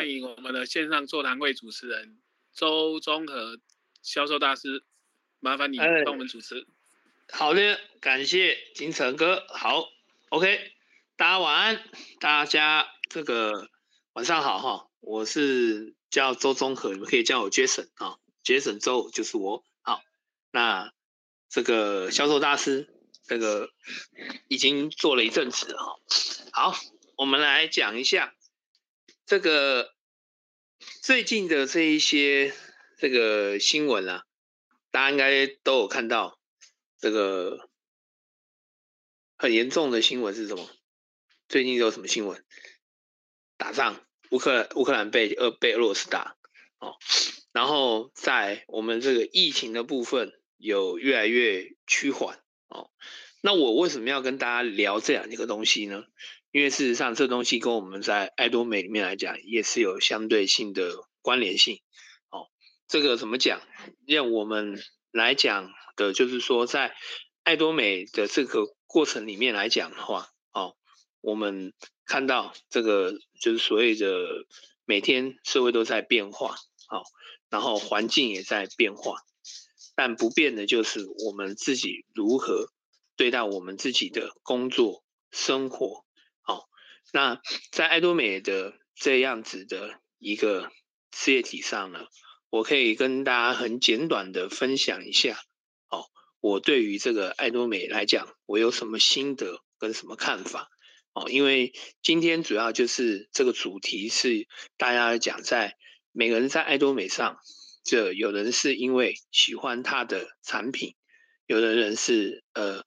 欢迎我们的线上座谈会主持人周中和销售大师，麻烦你帮我们主持。好的，感谢金城哥。好，OK，大家晚安，大家这个晚上好哈。我是叫周中和，你们可以叫我 Jason 啊，Jason 周就是我。好，那这个销售大师，这个已经做了一阵子哈。好，我们来讲一下。这个最近的这一些这个新闻啊，大家应该都有看到。这个很严重的新闻是什么？最近有什么新闻？打仗，乌克兰乌克兰被俄被俄罗斯打哦。然后在我们这个疫情的部分有越来越趋缓哦。那我为什么要跟大家聊这样一个东西呢？因为事实上，这东西跟我们在爱多美里面来讲，也是有相对性的关联性。哦，这个怎么讲？让我们来讲的，就是说，在爱多美的这个过程里面来讲的话，哦，我们看到这个就是所谓的每天社会都在变化，哦，然后环境也在变化，但不变的就是我们自己如何对待我们自己的工作生活。那在爱多美的这样子的一个事业体上呢，我可以跟大家很简短的分享一下，哦，我对于这个爱多美来讲，我有什么心得跟什么看法，哦，因为今天主要就是这个主题是大家讲在每个人在爱多美上，这有人是因为喜欢他的产品，有的人是呃。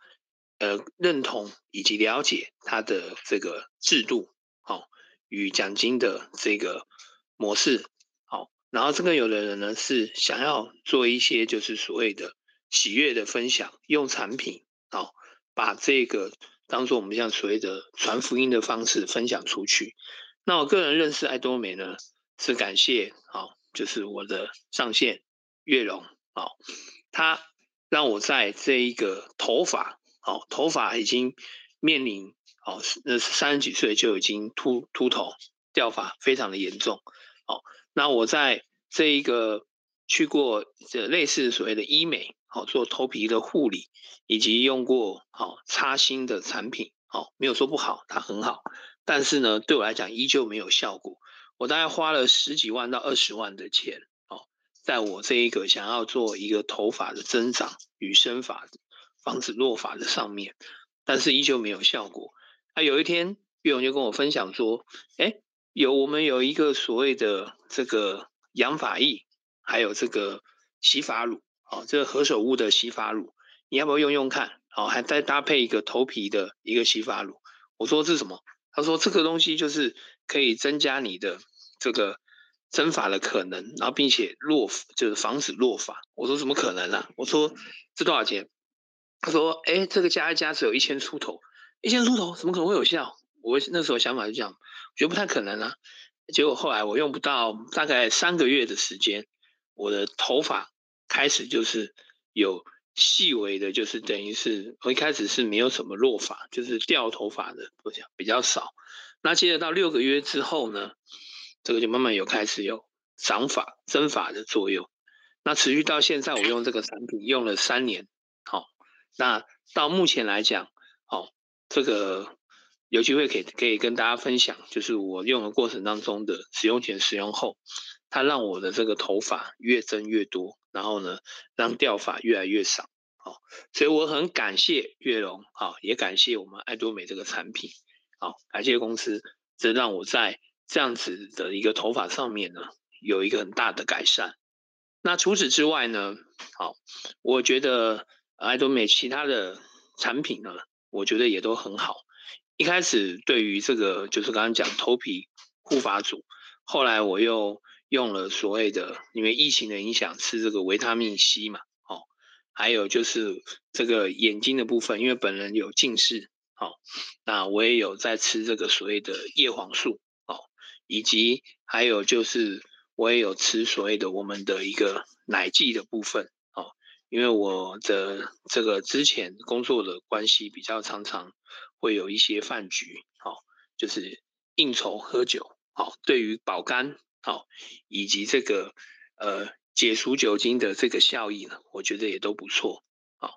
呃，认同以及了解他的这个制度，好、哦、与奖金的这个模式，好、哦，然后这个有的人呢是想要做一些就是所谓的喜悦的分享，用产品，好、哦、把这个当做我们像所谓的传福音的方式分享出去。那我个人认识爱多美呢，是感谢，好、哦，就是我的上线月荣，好、哦，他让我在这一个头发。好，头发已经面临哦，那三十几岁就已经秃秃头掉发，非常的严重。好，那我在这一个去过这类似所谓的医美，好做头皮的护理，以及用过好擦新的产品，好没有说不好，它很好，但是呢，对我来讲依旧没有效果。我大概花了十几万到二十万的钱，哦，在我这一个想要做一个头发的增长与生发。防止落发的上面，但是依旧没有效果。啊，有一天，月荣就跟我分享说：“哎，有我们有一个所谓的这个养发液，还有这个洗发乳，哦，这个何首乌的洗发乳，你要不要用用看？哦，还再搭配一个头皮的一个洗发乳。”我说：“这是什么？”他说：“这个东西就是可以增加你的这个增发的可能，然后并且落就是防止落发。”我说：“怎么可能啊？”我说：“这多少钱？”他说：“哎，这个加一加只有一千出头，一千出头怎么可能会有效？我那时候想法就这样，觉得不太可能啊。结果后来我用不到大概三个月的时间，我的头发开始就是有细微的，就是等于是我一开始是没有什么落发，就是掉头发的，我想比较少。那接着到六个月之后呢，这个就慢慢有开始有长发增发的作用。那持续到现在，我用这个产品用了三年，好。”那到目前来讲，哦，这个有机会可以可以跟大家分享，就是我用的过程当中的使用前、使用后，它让我的这个头发越增越多，然后呢，让掉发越来越少，哦，所以我很感谢月荣，好，也感谢我们爱多美这个产品，好，感谢公司，这让我在这样子的一个头发上面呢，有一个很大的改善。那除此之外呢，好，我觉得。爱多美其他的产品呢，我觉得也都很好。一开始对于这个就是刚刚讲头皮护发组，后来我又用了所谓的，因为疫情的影响，吃这个维他命 C 嘛，哦，还有就是这个眼睛的部分，因为本人有近视，哦，那我也有在吃这个所谓的叶黄素，哦，以及还有就是我也有吃所谓的我们的一个奶剂的部分。因为我的这个之前工作的关系，比较常常会有一些饭局，好，就是应酬喝酒，好，对于保肝好以及这个呃解除酒精的这个效益呢，我觉得也都不错。好，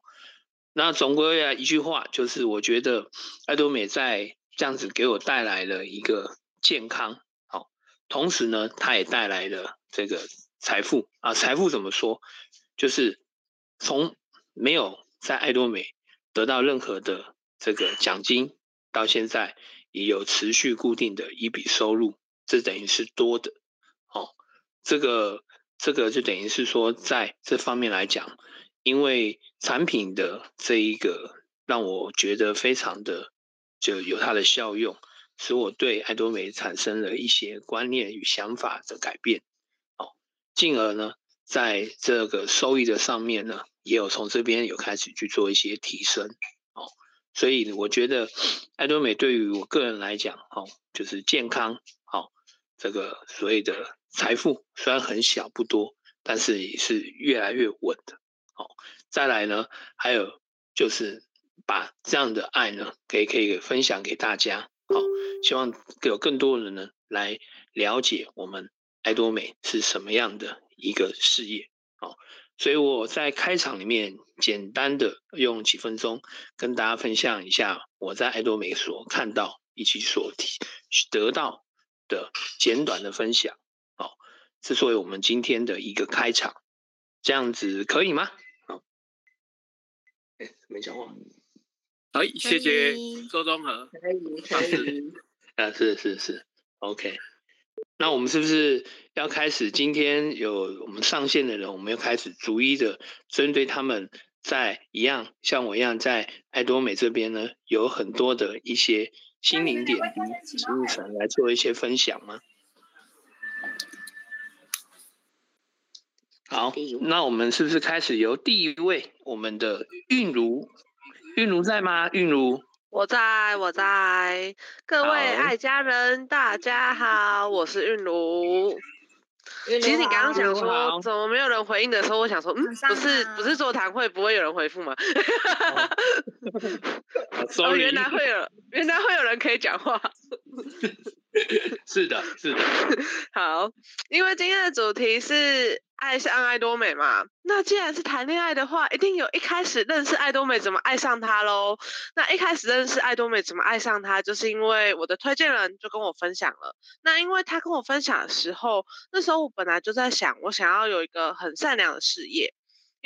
那总归啊一句话，就是我觉得爱多美在这样子给我带来了一个健康，好，同时呢，它也带来了这个财富啊。财富怎么说？就是从没有在爱多美得到任何的这个奖金，到现在也有持续固定的一笔收入。这等于是多的，哦，这个这个就等于是说，在这方面来讲，因为产品的这一个让我觉得非常的就有它的效用，使我对爱多美产生了一些观念与想法的改变，哦，进而呢，在这个收益的上面呢，也有从这边有开始去做一些提升，哦，所以我觉得爱多美对于我个人来讲，哦，就是健康哦。这个所谓的财富虽然很小不多，但是也是越来越稳的。好，再来呢，还有就是把这样的爱呢，可以可以分享给大家。好，希望有更多人呢来了解我们爱多美是什么样的一个事业。好，所以我在开场里面简单的用几分钟跟大家分享一下我在爱多美所看到以及所提得到的简短的分享，好，是作为我们今天的一个开场，这样子可以吗？好，哎，没讲话。好，谢谢周中和。可以，可以。啊，是是是，OK。那我们是不是要开始？今天有我们上线的人，我们要开始逐一的针对他们在一样像我一样在爱多美这边呢，有很多的一些。心灵点滴，植物层来做一些分享吗？好，那我们是不是开始由第一位，我们的韵如，韵如在吗？韵如，我在，我在，各位爱家人，大家好，我是韵如。其实你刚刚想说怎么没有人回应的时候，我想说，嗯，不是不是座谈会不会有人回复吗？哦，原来会有，原来会有人可以讲话。是的，是的。好，因为今天的主题是爱上爱多美嘛，那既然是谈恋爱的话，一定有一开始认识爱多美怎么爱上她喽。那一开始认识爱多美怎么爱上她，就是因为我的推荐人就跟我分享了。那因为他跟我分享的时候，那时候我本来就在想，我想要有一个很善良的事业。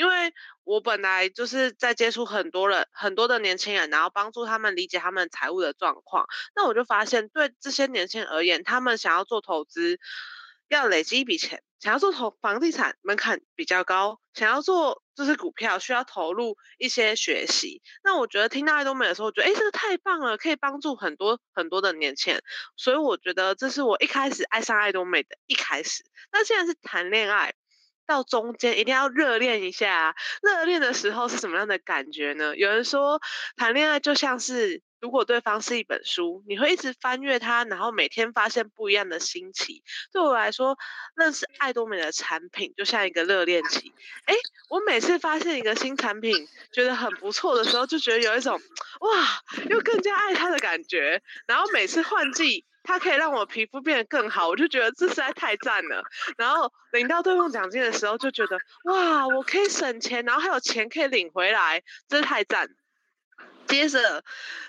因为我本来就是在接触很多人，很多的年轻人，然后帮助他们理解他们财务的状况。那我就发现，对这些年轻人而言，他们想要做投资，要累积一笔钱；想要做投房地产，门槛比较高；想要做就是股票，需要投入一些学习。那我觉得听到爱多美的时候，我觉得诶，这个太棒了，可以帮助很多很多的年轻人。所以我觉得这是我一开始爱上爱多美的一开始。那现在是谈恋爱。到中间一定要热恋一下啊，热恋的时候是什么样的感觉呢？有人说谈恋爱就像是，如果对方是一本书，你会一直翻阅它，然后每天发现不一样的新奇。对我来说，认识爱多美的产品就像一个热恋期。诶，我每次发现一个新产品，觉得很不错的时候，就觉得有一种哇，又更加爱它的感觉。然后每次换季。它可以让我皮肤变得更好，我就觉得这实在太赞了。然后领到对方奖金的时候，就觉得哇，我可以省钱，然后还有钱可以领回来，真是太赞。接着，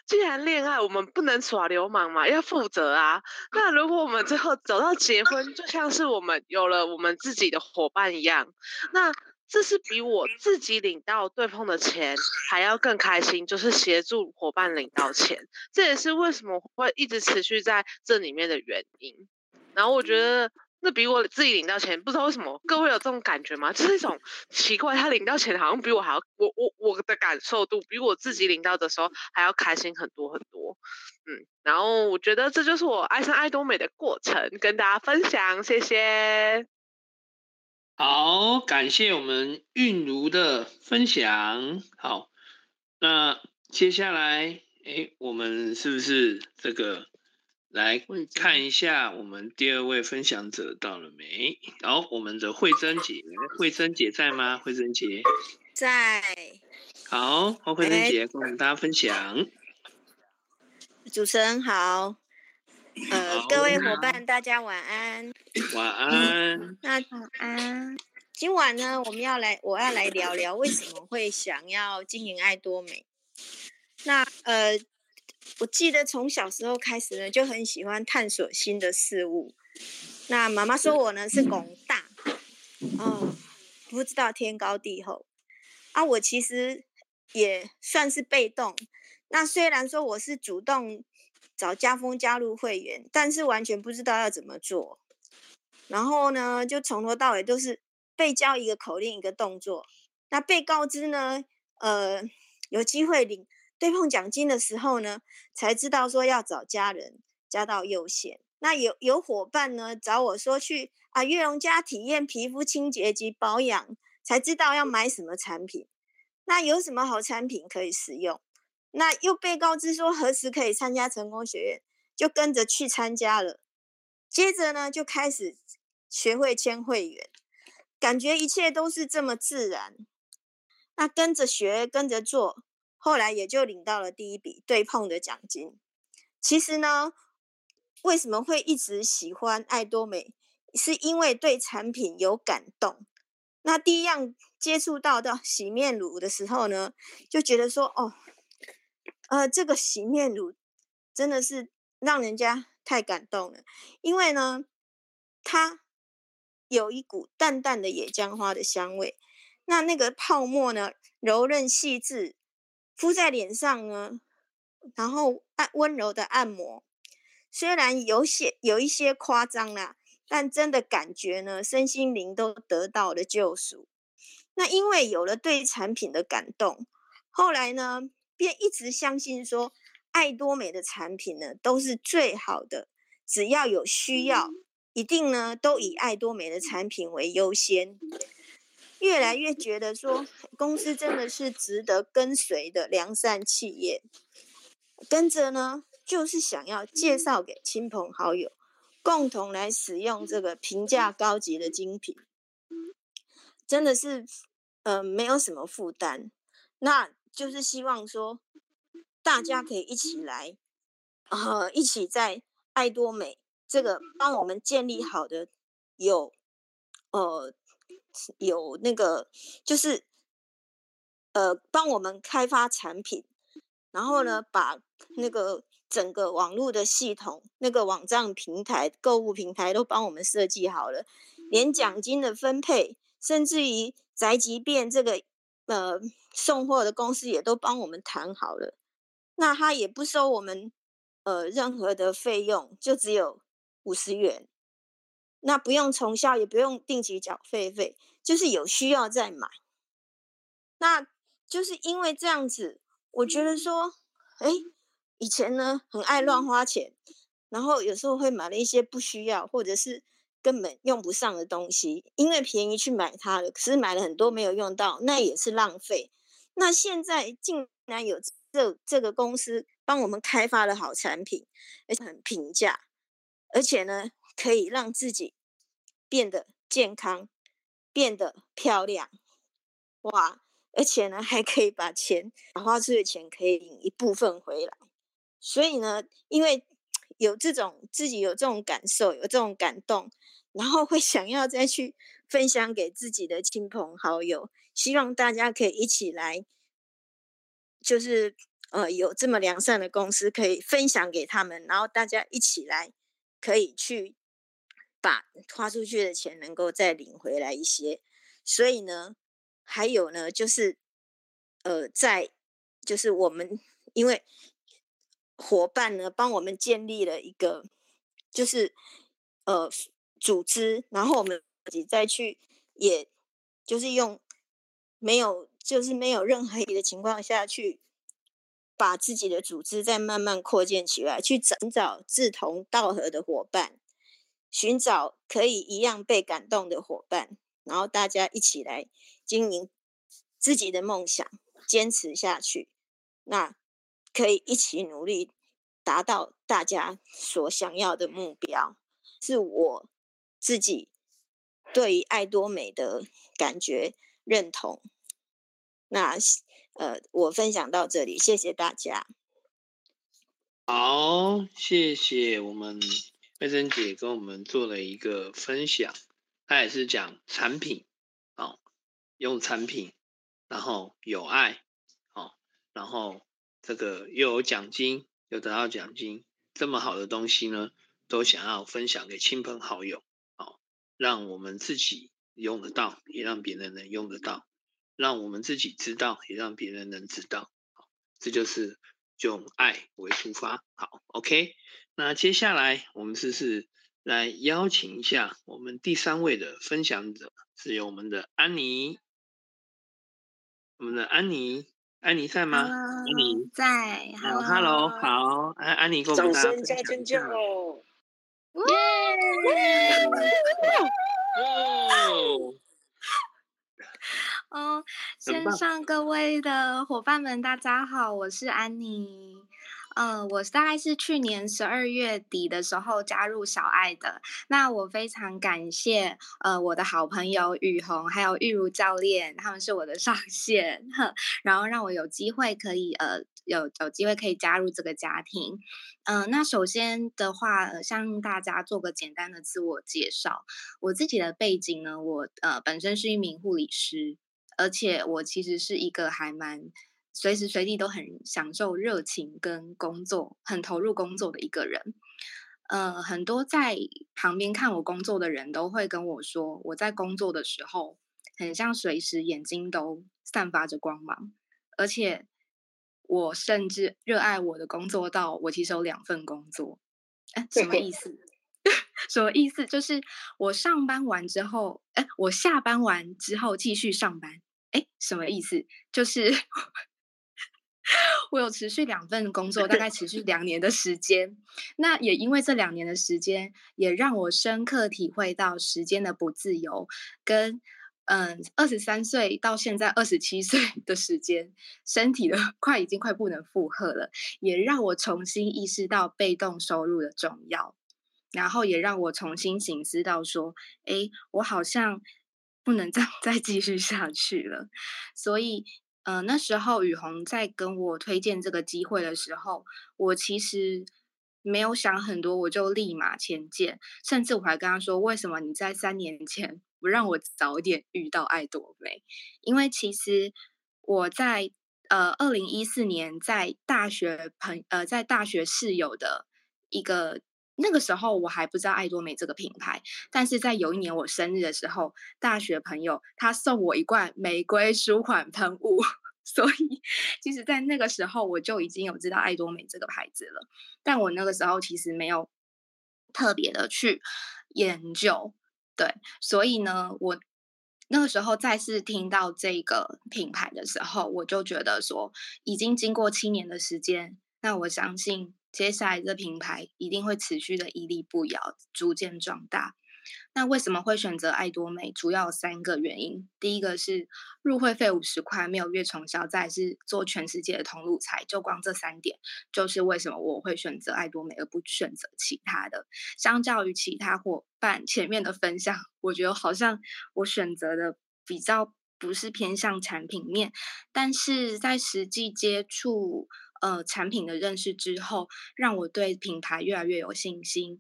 既然恋爱我们不能耍流氓嘛，要负责啊。那如果我们最后走到结婚，就像是我们有了我们自己的伙伴一样，那。这是比我自己领到对方的钱还要更开心，就是协助伙伴领到钱，这也是为什么会一直持续在这里面的原因。然后我觉得那比我自己领到钱，不知道为什么各位有这种感觉吗？就是一种奇怪，他领到钱好像比我还要，我我我的感受度比我自己领到的时候还要开心很多很多。嗯，然后我觉得这就是我爱上爱多美的过程，跟大家分享，谢谢。好，感谢我们韵如的分享。好，那接下来，哎，我们是不是这个来看一下我们第二位分享者到了没？好，我们的慧珍姐，慧珍姐在吗？慧珍姐在。好，慧珍姐跟我们大家分享。主持人好，呃，各位伙伴，大家晚安。晚安。那晚安。今晚呢，我们要来，我要来聊聊为什么会想要经营爱多美。那呃，我记得从小时候开始呢，就很喜欢探索新的事物。那妈妈说我呢是拱大，哦，不知道天高地厚。啊，我其实也算是被动。那虽然说我是主动找家风加入会员，但是完全不知道要怎么做。然后呢，就从头到尾都是。被教一个口令一个动作，那被告知呢，呃，有机会领对碰奖金的时候呢，才知道说要找家人加到优先。那有有伙伴呢找我说去啊悦榕家体验皮肤清洁及保养，才知道要买什么产品。那有什么好产品可以使用？那又被告知说何时可以参加成功学院，就跟着去参加了。接着呢，就开始学会签会员。感觉一切都是这么自然，那跟着学，跟着做，后来也就领到了第一笔对碰的奖金。其实呢，为什么会一直喜欢爱多美，是因为对产品有感动。那第一样接触到的洗面乳的时候呢，就觉得说，哦，呃，这个洗面乳真的是让人家太感动了，因为呢，它。有一股淡淡的野姜花的香味，那那个泡沫呢，柔韧细致，敷在脸上呢，然后按温柔的按摩，虽然有些有一些夸张啦，但真的感觉呢，身心灵都得到了救赎。那因为有了对产品的感动，后来呢，便一直相信说，爱多美的产品呢，都是最好的，只要有需要。一定呢，都以爱多美的产品为优先。越来越觉得说，公司真的是值得跟随的良善企业。跟着呢，就是想要介绍给亲朋好友，共同来使用这个平价高级的精品。真的是，呃，没有什么负担。那就是希望说，大家可以一起来，呃，一起在爱多美。这个帮我们建立好的有，呃，有那个就是，呃，帮我们开发产品，然后呢，把那个整个网络的系统、那个网站平台、购物平台都帮我们设计好了，连奖金的分配，甚至于宅急便这个呃送货的公司也都帮我们谈好了，那他也不收我们呃任何的费用，就只有。五十元，那不用重销，也不用定期缴费费，就是有需要再买。那就是因为这样子，我觉得说，哎，以前呢很爱乱花钱，然后有时候会买了一些不需要或者是根本用不上的东西，因为便宜去买它了，可是买了很多没有用到，那也是浪费。那现在竟然有这这个公司帮我们开发了好产品，而且很平价。而且呢，可以让自己变得健康，变得漂亮，哇！而且呢，还可以把钱花出去的钱可以领一部分回来。所以呢，因为有这种自己有这种感受，有这种感动，然后会想要再去分享给自己的亲朋好友，希望大家可以一起来，就是呃，有这么良善的公司可以分享给他们，然后大家一起来。可以去把花出去的钱能够再领回来一些，所以呢，还有呢，就是呃，在就是我们因为伙伴呢帮我们建立了一个就是呃组织，然后我们自己再去，也就是用没有就是没有任何的情况下去。把自己的组织再慢慢扩建起来，去寻找志同道合的伙伴，寻找可以一样被感动的伙伴，然后大家一起来经营自己的梦想，坚持下去，那可以一起努力达到大家所想要的目标，是我自己对于爱多美的感觉认同。那。呃，我分享到这里，谢谢大家。好，谢谢我们慧珍姐跟我们做了一个分享，她也是讲产品，哦，用产品，然后有爱，哦，然后这个又有奖金，又得到奖金，这么好的东西呢，都想要分享给亲朋好友，让我们自己用得到，也让别人能用得到，让我们自己知道，也让别人能知道，好这就是。用爱为出发，好，OK。那接下来我们试试来邀请一下我们第三位的分享者，是由我们的安妮，我们的安妮，安妮在吗？安妮在。好，Hello，好，安安妮，跟我们大家分享一下。尖叫！哦，线上各位的伙伴们，大家好，我是安妮。呃，我大概是去年十二月底的时候加入小爱的。那我非常感谢呃我的好朋友雨虹还有玉如教练，他们是我的上线，然后让我有机会可以呃有有机会可以加入这个家庭。嗯、那首先的话，呃，向大家做个简单的自我介绍。我自己的背景呢，我呃本身是一名护理师。而且我其实是一个还蛮随时随地都很享受热情跟工作，很投入工作的一个人。呃，很多在旁边看我工作的人都会跟我说，我在工作的时候很像随时眼睛都散发着光芒，而且我甚至热爱我的工作到我其实有两份工作。哎，什么意思？什么意思？就是我上班完之后，哎，我下班完之后继续上班。哎，什么意思？就是我有持续两份工作，大概持续两年的时间。那也因为这两年的时间，也让我深刻体会到时间的不自由，跟嗯，二十三岁到现在二十七岁 的时间，身体的快已经快不能负荷了，也让我重新意识到被动收入的重要。然后也让我重新醒思到说，哎，我好像不能再 再继续下去了。所以，呃，那时候雨虹在跟我推荐这个机会的时候，我其实没有想很多，我就立马签件。甚至我还跟他说，为什么你在三年前不让我早点遇到爱多美？因为其实我在呃二零一四年在大学朋呃在大学室友的一个。那个时候我还不知道爱多美这个品牌，但是在有一年我生日的时候，大学朋友他送我一罐玫瑰舒缓喷雾，所以其实，在那个时候我就已经有知道爱多美这个牌子了，但我那个时候其实没有特别的去研究，对，所以呢，我那个时候再次听到这个品牌的时候，我就觉得说，已经经过七年的时间，那我相信。接下来，这品牌一定会持续的屹立不摇，逐渐壮大。那为什么会选择爱多美？主要有三个原因。第一个是入会费五十块，没有月重销；再是做全世界的通路财。就光这三点，就是为什么我会选择爱多美，而不选择其他的。相较于其他伙伴前面的分享，我觉得好像我选择的比较不是偏向产品面，但是在实际接触。呃，产品的认识之后，让我对品牌越来越有信心。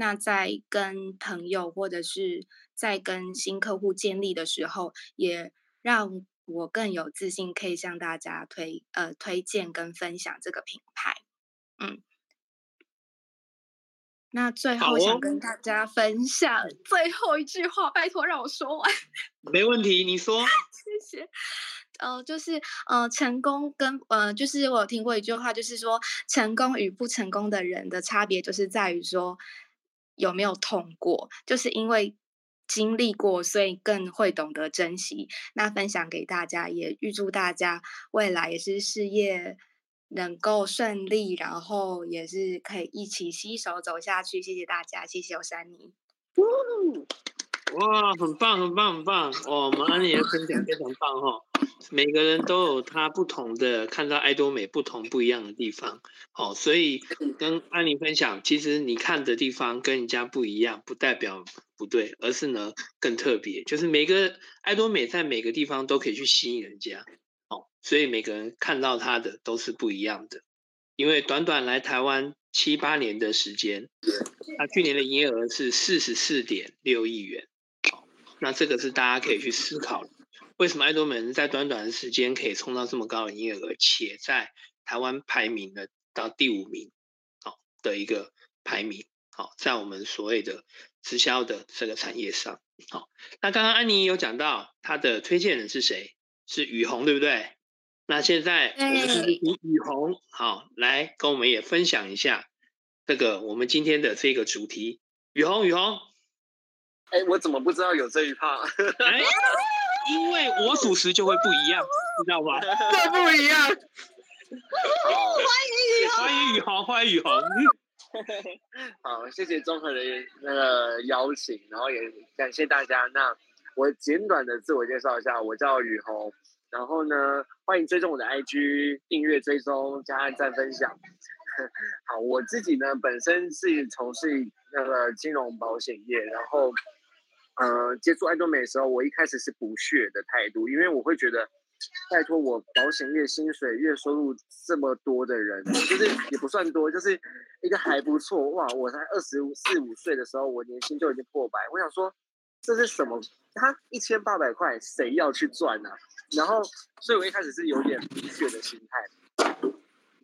那在跟朋友或者是在跟新客户建立的时候，也让我更有自信，可以向大家推呃推荐跟分享这个品牌。嗯，那最后想跟大家分享最后一句话，拜托让我说完。没问题，你说。谢谢。呃，就是呃，成功跟呃，就是我有听过一句话，就是说，成功与不成功的人的差别，就是在于说有没有痛过，就是因为经历过，所以更会懂得珍惜。那分享给大家，也预祝大家未来也是事业能够顺利，然后也是可以一起携手走下去。谢谢大家，谢谢我珊妮。哇，很棒，很棒，很棒！哦，我们安妮的分享非常棒哈。每个人都有他不同的看到爱多美不同不一样的地方，哦，所以跟安妮分享，其实你看的地方跟人家不一样，不代表不对，而是呢更特别。就是每个爱多美在每个地方都可以去吸引人家，哦，所以每个人看到他的都是不一样的。因为短短来台湾七八年的时间，他去年的营业额是四十四点六亿元。那这个是大家可以去思考的，为什么爱多美能在短短的时间可以冲到这么高的营业额，且在台湾排名的到第五名，好的一个排名，好在我们所谓的直销的这个产业上，好，那刚刚安妮有讲到她的推荐人是谁？是雨虹，对不对？那现在我们是以雨虹好来跟我们也分享一下这个我们今天的这个主题，雨虹，雨虹。哎，我怎么不知道有这一趴？哎，因为我主持就会不一样，知道吗？这不一样。欢迎雨虹，欢迎雨虹，欢迎雨虹。好，谢谢综合的那个邀请，然后也感谢大家。那我简短的自我介绍一下，我叫雨虹。然后呢，欢迎追踪我的 IG，订阅追踪加按赞分享。好，我自己呢本身是从事那个金融保险业，然后。呃，接触爱多美的时候，我一开始是不屑的态度，因为我会觉得，拜托我保险业薪水月收入这么多的人，就是 也不算多，就是一个还不错哇！我才二十四五岁的时候，我年薪就已经破百，我想说这是什么？他一千八百块，谁要去赚呢、啊？然后，所以我一开始是有点不屑的心态。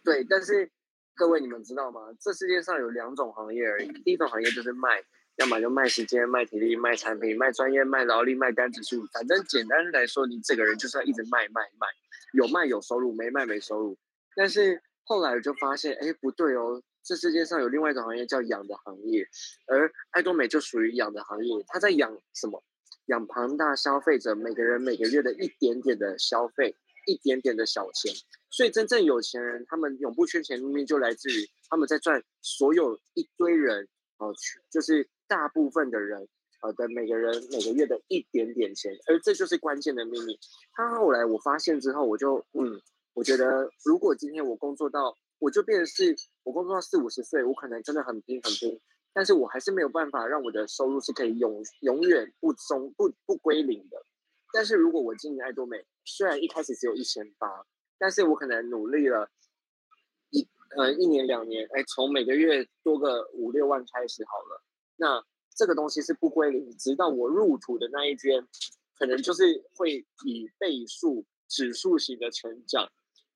对，但是各位你们知道吗？这世界上有两种行业而已，第一种行业就是卖。要么就卖时间、卖体力、卖产品、卖专业、卖劳力、卖单指数，反正简单来说，你这个人就是要一直卖卖卖，有卖有收入，没卖没收入。但是后来我就发现，哎，不对哦，这世界上有另外一种行业叫养的行业，而爱多美就属于养的行业。他在养什么？养庞大消费者每个人每个月的一点点的消费，一点点的小钱。所以真正有钱人，他们永不缺钱，明明就来自于他们在赚所有一堆人哦，就是。大部分的人，呃的每个人每个月的一点点钱，而这就是关键的秘密。他后来我发现之后，我就嗯，我觉得如果今天我工作到，我就变成是我工作到四五十岁，我可能真的很拼很拼，但是我还是没有办法让我的收入是可以永永远不中不不归零的。但是如果我经营爱多美，虽然一开始只有一千八，但是我可能努力了一呃一年两年，哎，从每个月多个五六万开始好了。那这个东西是不归零，直到我入土的那一天，可能就是会以倍数指数型的成长。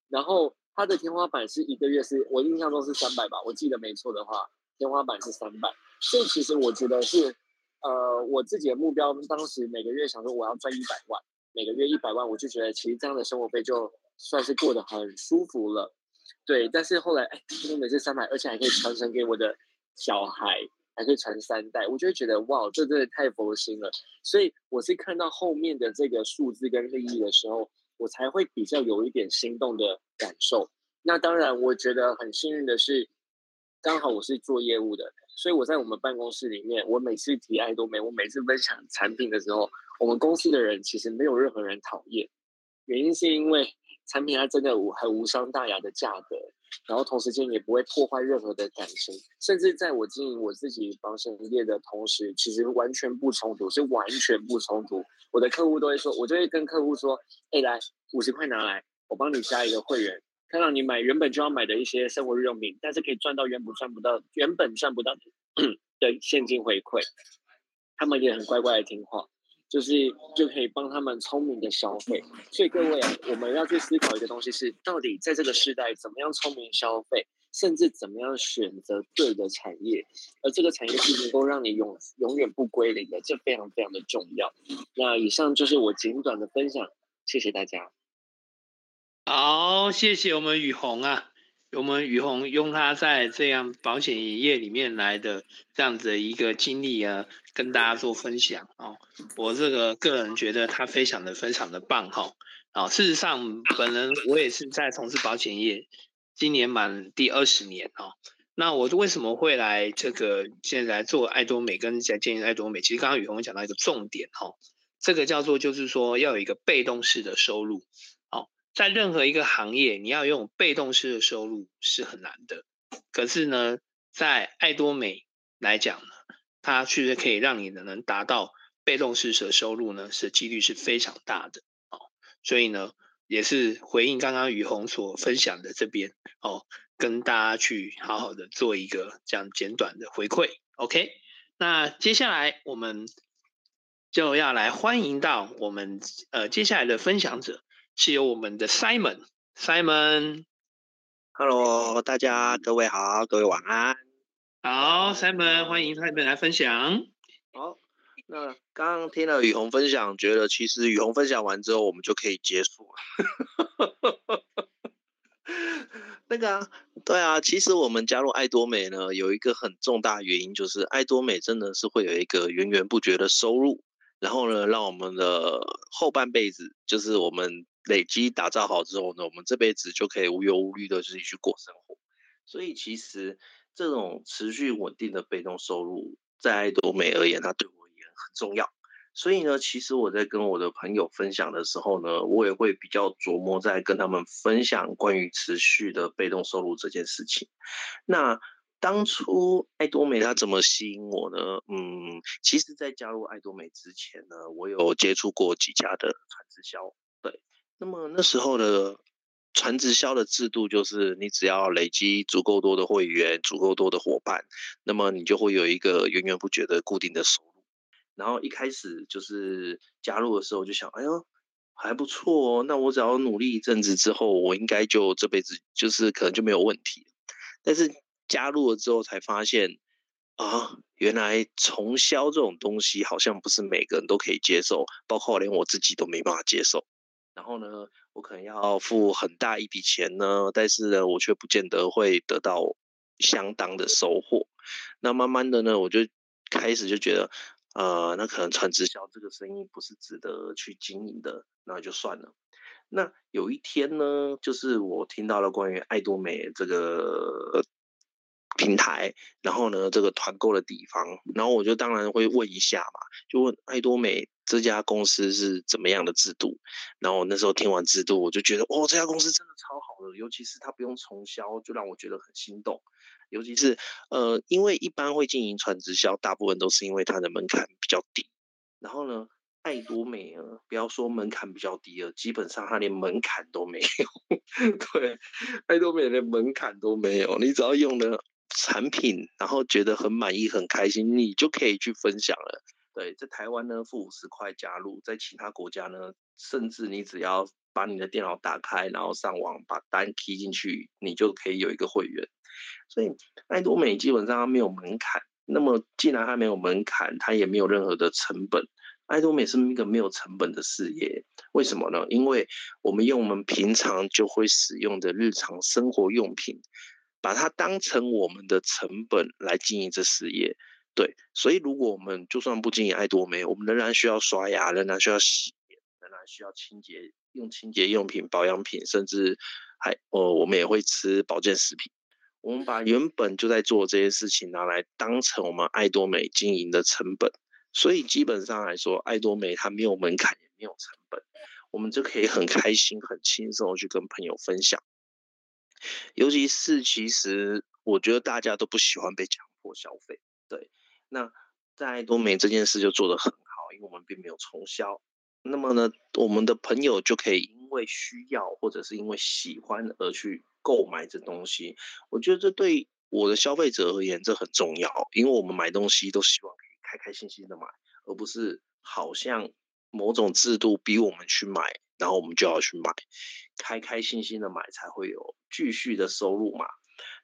然后它的天花板是一个月是我印象中是三百吧，我记得没错的话，天花板是三百。所以其实我觉得是，呃，我自己的目标，当时每个月想说我要赚一百万，每个月一百万，我就觉得其实这样的生活费就算是过得很舒服了。对，但是后来哎，因为每次三百，而且还可以传承给我的小孩。还可以传三代，我就会觉得哇，这真的太佛心了。所以我是看到后面的这个数字跟利益的时候，我才会比较有一点心动的感受。那当然，我觉得很幸运的是，刚好我是做业务的，所以我在我们办公室里面，我每次提爱多美，我每次分享产品的时候，我们公司的人其实没有任何人讨厌，原因是因为产品它真的无很无伤大雅的价格。然后同时间也不会破坏任何的感情，甚至在我经营我自己保险业的同时，其实完全不冲突，是完全不冲突。我的客户都会说，我就会跟客户说：“哎，来五十块拿来，我帮你加一个会员，看到你买原本就要买的一些生活日用品，但是可以赚到原本赚不到、原本赚不到的 现金回馈。”他们也很乖乖的听话。就是就可以帮他们聪明的消费，所以各位啊，我们要去思考一个东西是，到底在这个时代怎么样聪明消费，甚至怎么样选择对的产业，而这个产业是能够让你永永远不归零的，这非常非常的重要。那以上就是我简短的分享，谢谢大家。好，谢谢我们雨虹啊。我们雨虹用他在这样保险业里面来的这样子的一个经历啊，跟大家做分享哦。我这个个人觉得他非常的非常的棒哈。啊，事实上，本人我也是在从事保险业，今年满第二十年哦。那我为什么会来这个现在来做爱多美跟在经营艾多美？其实刚刚雨虹讲到一个重点哈，这个叫做就是说要有一个被动式的收入。在任何一个行业，你要用被动式的收入是很难的。可是呢，在艾多美来讲呢，它确实可以让你能达到被动式的收入呢，是几率是非常大的哦。所以呢，也是回应刚刚雨虹所分享的这边哦，跟大家去好好的做一个这样简短的回馈。OK，那接下来我们就要来欢迎到我们呃接下来的分享者，是由我们的 Simon。Simon，Hello，大家各位好，各位晚安。好，Simon，欢迎 Simon 来分享。好，那刚刚听了雨虹分享，觉得其实雨虹分享完之后，我们就可以结束了。那个啊，对啊，其实我们加入爱多美呢，有一个很重大原因，就是爱多美真的是会有一个源源不绝的收入，然后呢，让我们的后半辈子，就是我们累积打造好之后呢，我们这辈子就可以无忧无虑的自己去过生活。所以其实。这种持续稳定的被动收入，在爱多美而言，它对我而言很重要。所以呢，其实我在跟我的朋友分享的时候呢，我也会比较琢磨在跟他们分享关于持续的被动收入这件事情。那当初爱多美它怎么吸引我呢？嗯，其实，在加入爱多美之前呢，我有接触过几家的传直销。那么那时候的。传直销的制度就是，你只要累积足够多的会员、足够多的伙伴，那么你就会有一个源源不绝的固定的收入。然后一开始就是加入的时候，就想，哎呦，还不错哦。那我只要努力一阵子之后，我应该就这辈子就是可能就没有问题。但是加入了之后才发现，啊，原来从销这种东西好像不是每个人都可以接受，包括连我自己都没办法接受。然后呢，我可能要付很大一笔钱呢，但是呢，我却不见得会得到相当的收获。那慢慢的呢，我就开始就觉得，呃，那可能传直销这个生意不是值得去经营的，那就算了。那有一天呢，就是我听到了关于爱多美这个平台，然后呢，这个团购的地方，然后我就当然会问一下嘛，就问爱多美。这家公司是怎么样的制度？然后我那时候听完制度，我就觉得，哦，这家公司真的超好的，尤其是它不用重销，就让我觉得很心动。尤其是，呃，因为一般会经营传直销，大部分都是因为它的门槛比较低。然后呢，爱多美啊，不要说门槛比较低了，基本上它连门槛都没有。对，爱多美连门槛都没有，你只要用了产品，然后觉得很满意、很开心，你就可以去分享了。对，在台湾呢，付五十块加入；在其他国家呢，甚至你只要把你的电脑打开，然后上网把单 key 进去，你就可以有一个会员。所以爱多美基本上它没有门槛。那么既然它没有门槛，它也没有任何的成本。爱多美是一个没有成本的事业。为什么呢？因为我们用我们平常就会使用的日常生活用品，把它当成我们的成本来经营这事业。对，所以如果我们就算不经营爱多美，我们仍然需要刷牙，仍然需要洗脸，仍然需要清洁，用清洁用品、保养品，甚至还哦，我们也会吃保健食品。我们把原本就在做这些事情拿来当成我们爱多美经营的成本，所以基本上来说，爱多美它没有门槛，也没有成本，我们就可以很开心、很轻松去跟朋友分享。尤其是其实我觉得大家都不喜欢被强迫消费，对。那在多美这件事就做得很好，因为我们并没有重销。那么呢，我们的朋友就可以因为需要或者是因为喜欢而去购买这东西。我觉得这对我的消费者而言，这很重要，因为我们买东西都希望可以开开心心的买，而不是好像某种制度逼我们去买，然后我们就要去买，开开心心的买才会有继续的收入嘛。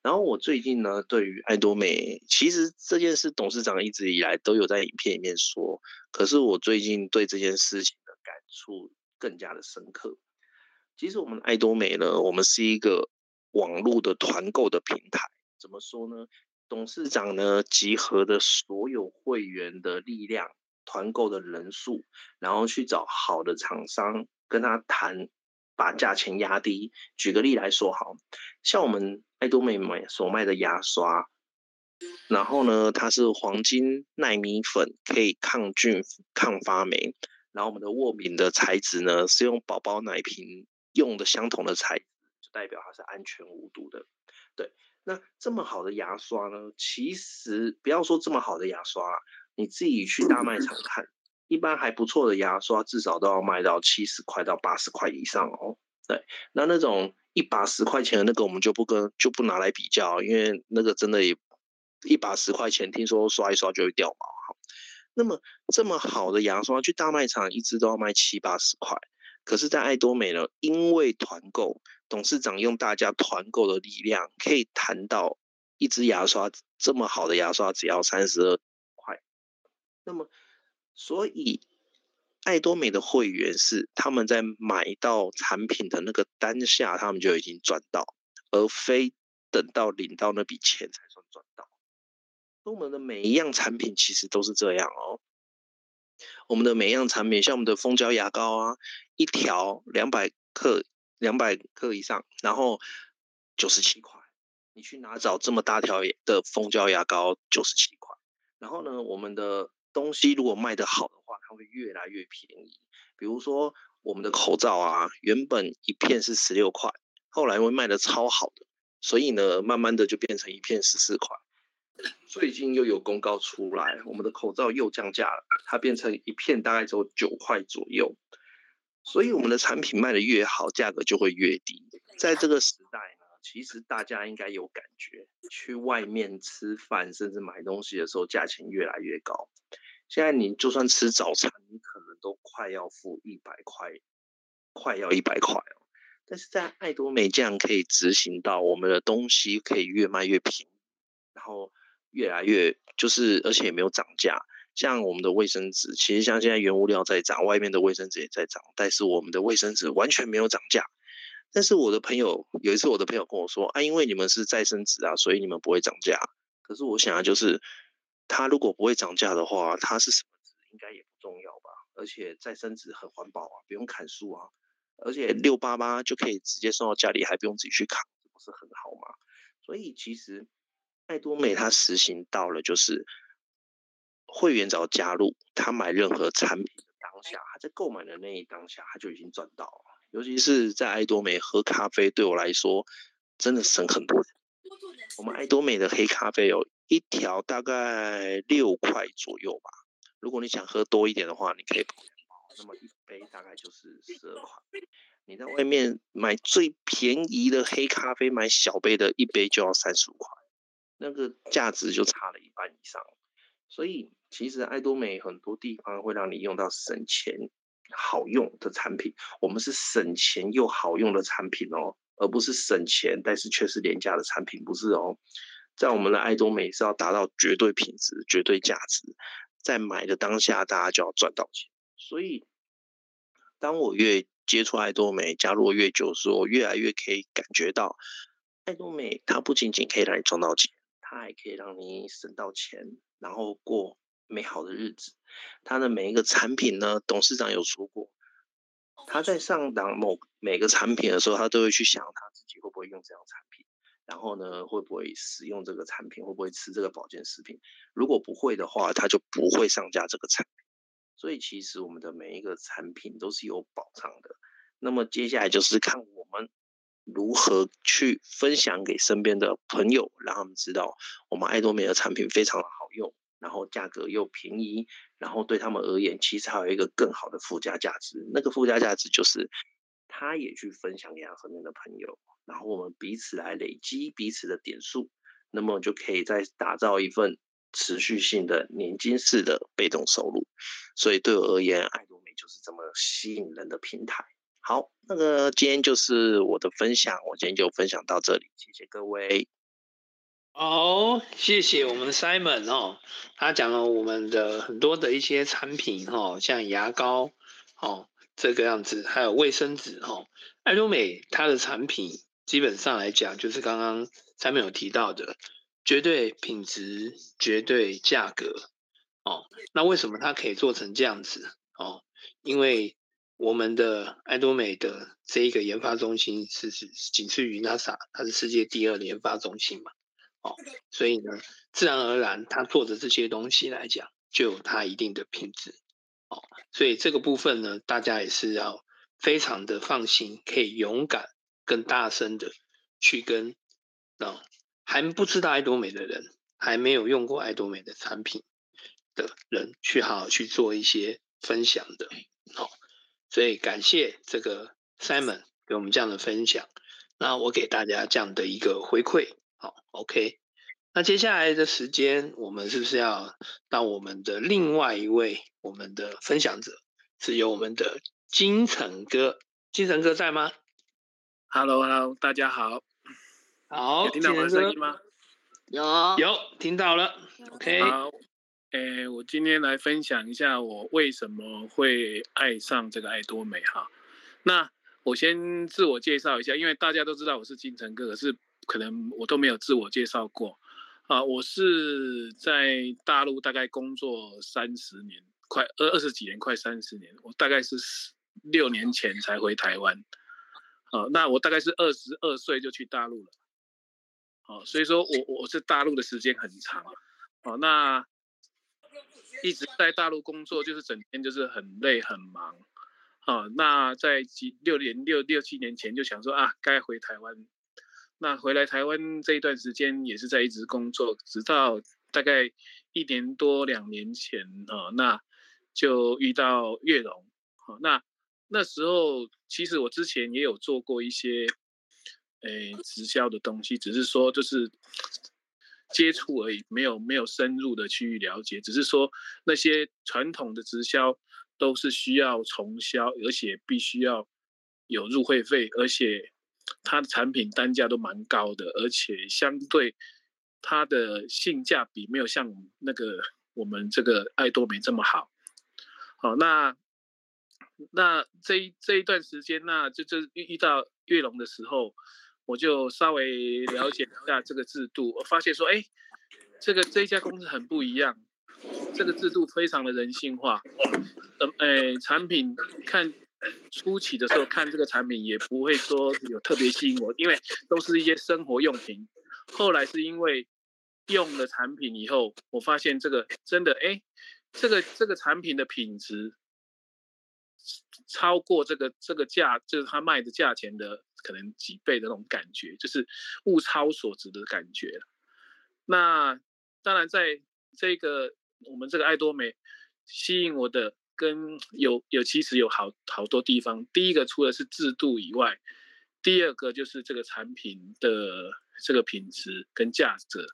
然后我最近呢，对于爱多美，其实这件事董事长一直以来都有在影片里面说，可是我最近对这件事情的感触更加的深刻。其实我们爱多美呢，我们是一个网络的团购的平台。怎么说呢？董事长呢，集合的所有会员的力量、团购的人数，然后去找好的厂商跟他谈。把价钱压低。举个例来说，好像我们爱多美买所卖的牙刷，然后呢，它是黄金奈米粉，可以抗菌、抗发霉。然后我们的握柄的材质呢，是用宝宝奶瓶用的相同的材质，就代表它是安全无毒的。对，那这么好的牙刷呢，其实不要说这么好的牙刷，你自己去大卖场看。一般还不错的牙刷，至少都要卖到七十块到八十块以上哦。对，那那种一把十块钱的那个，我们就不跟就不拿来比较，因为那个真的也一把十块钱，听说刷一刷就会掉毛。好，那么这么好的牙刷，去大卖场一支都要卖七八十块，可是，在爱多美呢，因为团购，董事长用大家团购的力量，可以谈到一支牙刷这么好的牙刷只要三十二块。那么，所以。爱多美的会员是他们在买到产品的那个当下，他们就已经赚到，而非等到领到那笔钱才算赚到。我们的每一样产品其实都是这样哦。我们的每一样产品，像我们的蜂胶牙膏啊，一条两百克，两百克以上，然后九十七块。你去哪找这么大条的蜂胶牙膏？九十七块。然后呢，我们的。东西如果卖得好的话，它会越来越便宜。比如说我们的口罩啊，原本一片是十六块，后来会卖得超好的，所以呢，慢慢的就变成一片十四块。最近又有公告出来，我们的口罩又降价了，它变成一片大概只有九块左右。所以我们的产品卖得越好，价格就会越低。在这个时代呢，其实大家应该有感觉，去外面吃饭甚至买东西的时候，价钱越来越高。现在你就算吃早餐，你可能都快要付一百块，快要一百块哦。但是在爱多美这样可以执行到，我们的东西可以越卖越便宜，然后越来越就是，而且也没有涨价。像我们的卫生纸，其实像现在原物料在涨，外面的卫生纸也在涨，但是我们的卫生纸完全没有涨价。但是我的朋友有一次，我的朋友跟我说啊，因为你们是再生纸啊，所以你们不会涨价。可是我想的就是。它如果不会涨价的话，它是什么纸应该也不重要吧？而且再生纸很环保啊，不用砍树啊，而且六八八就可以直接送到家里，还不用自己去砍，这不是很好吗？所以其实爱多美它实行到了，就是会员只要加入，他买任何产品的当下，他在购买的那一当下，他就已经赚到了。尤其是在爱多美喝咖啡，对我来说真的省很多。我们爱多美的黑咖啡有。一条大概六块左右吧。如果你想喝多一点的话，你可以跑两包。那么一杯大概就是十二块。你在外面买最便宜的黑咖啡，买小杯的一杯就要三十五块，那个价值就差了一半以上。所以其实爱多美很多地方会让你用到省钱、好用的产品。我们是省钱又好用的产品哦，而不是省钱但是却是廉价的产品，不是哦。在我们的爱多美是要达到绝对品质、绝对价值，在买的当下，大家就要赚到钱。所以，当我越接触爱多美，加入越久的时候，我越来越可以感觉到，爱多美它不仅仅可以让你赚到钱，它还可以让你省到钱，然后过美好的日子。它的每一个产品呢，董事长有说过，他在上档某每个产品的时候，他都会去想他自己会不会用这样产品。然后呢，会不会使用这个产品？会不会吃这个保健食品？如果不会的话，他就不会上架这个产品。所以其实我们的每一个产品都是有保障的。那么接下来就是看我们如何去分享给身边的朋友，让他们知道我们爱多美的产品非常的好用，然后价格又便宜，然后对他们而言，其实还有一个更好的附加价值。那个附加价值就是，他也去分享给他身边的朋友。然后我们彼此来累积彼此的点数，那么就可以再打造一份持续性的年金式的被动收入。所以对我而言，爱多美就是这么吸引人的平台。好，那个今天就是我的分享，我今天就分享到这里，谢谢各位。好，谢谢我们 Simon 哦，他讲了我们的很多的一些产品哦，像牙膏哦这个样子，还有卫生纸哦，爱多美它的产品。基本上来讲，就是刚刚上面有提到的绝对品质、绝对价格哦。那为什么它可以做成这样子哦？因为我们的爱多美的这一个研发中心是是仅次于 NASA，它是世界第二的研发中心嘛。哦，所以呢，自然而然它做的这些东西来讲，就有它一定的品质哦。所以这个部分呢，大家也是要非常的放心，可以勇敢。更大声的去跟啊还不知道爱多美的人，还没有用过爱多美的产品的人，去好好去做一些分享的。好，所以感谢这个 Simon 给我们这样的分享。那我给大家这样的一个回馈，好，OK。那接下来的时间，我们是不是要到我们的另外一位我们的分享者，是由我们的金城哥，金城哥在吗？Hello，Hello，大家好。好，有听到我的声音吗？有，有听到了。OK。好，诶，我今天来分享一下我为什么会爱上这个爱多美哈。那我先自我介绍一下，因为大家都知道我是金城哥，可是可能我都没有自我介绍过。啊，我是在大陆大概工作三十年，快二二十几年，快三十年。我大概是六年前才回台湾。啊，那我大概是二十二岁就去大陆了。啊，所以说我我是大陆的时间很长。啊，那一直在大陆工作，就是整天就是很累很忙。啊，那在几六年六六七年前就想说啊，该回台湾。那回来台湾这一段时间也是在一直工作，直到大概一年多两年前哈，那就遇到月龙，好，那那时候其实我之前也有做过一些，诶，直销的东西，只是说就是接触而已，没有没有深入的去了解，只是说那些传统的直销都是需要重销，而且必须要有入会费，而且。它的产品单价都蛮高的，而且相对它的性价比没有像那个我们这个爱多美这么好。好，那那这一这一段时间，那就就遇遇到月龙的时候，我就稍微了解一下这个制度，我发现说，哎，这个这家公司很不一样，这个制度非常的人性化，呃，哎，产品看。初期的时候看这个产品也不会说有特别吸引我，因为都是一些生活用品。后来是因为用了产品以后，我发现这个真的哎，这个这个产品的品质超过这个这个价，就是他卖的价钱的可能几倍的那种感觉，就是物超所值的感觉。那当然在这个我们这个爱多美吸引我的。跟有有其实有好好多地方，第一个除了是制度以外，第二个就是这个产品的这个品质跟价值。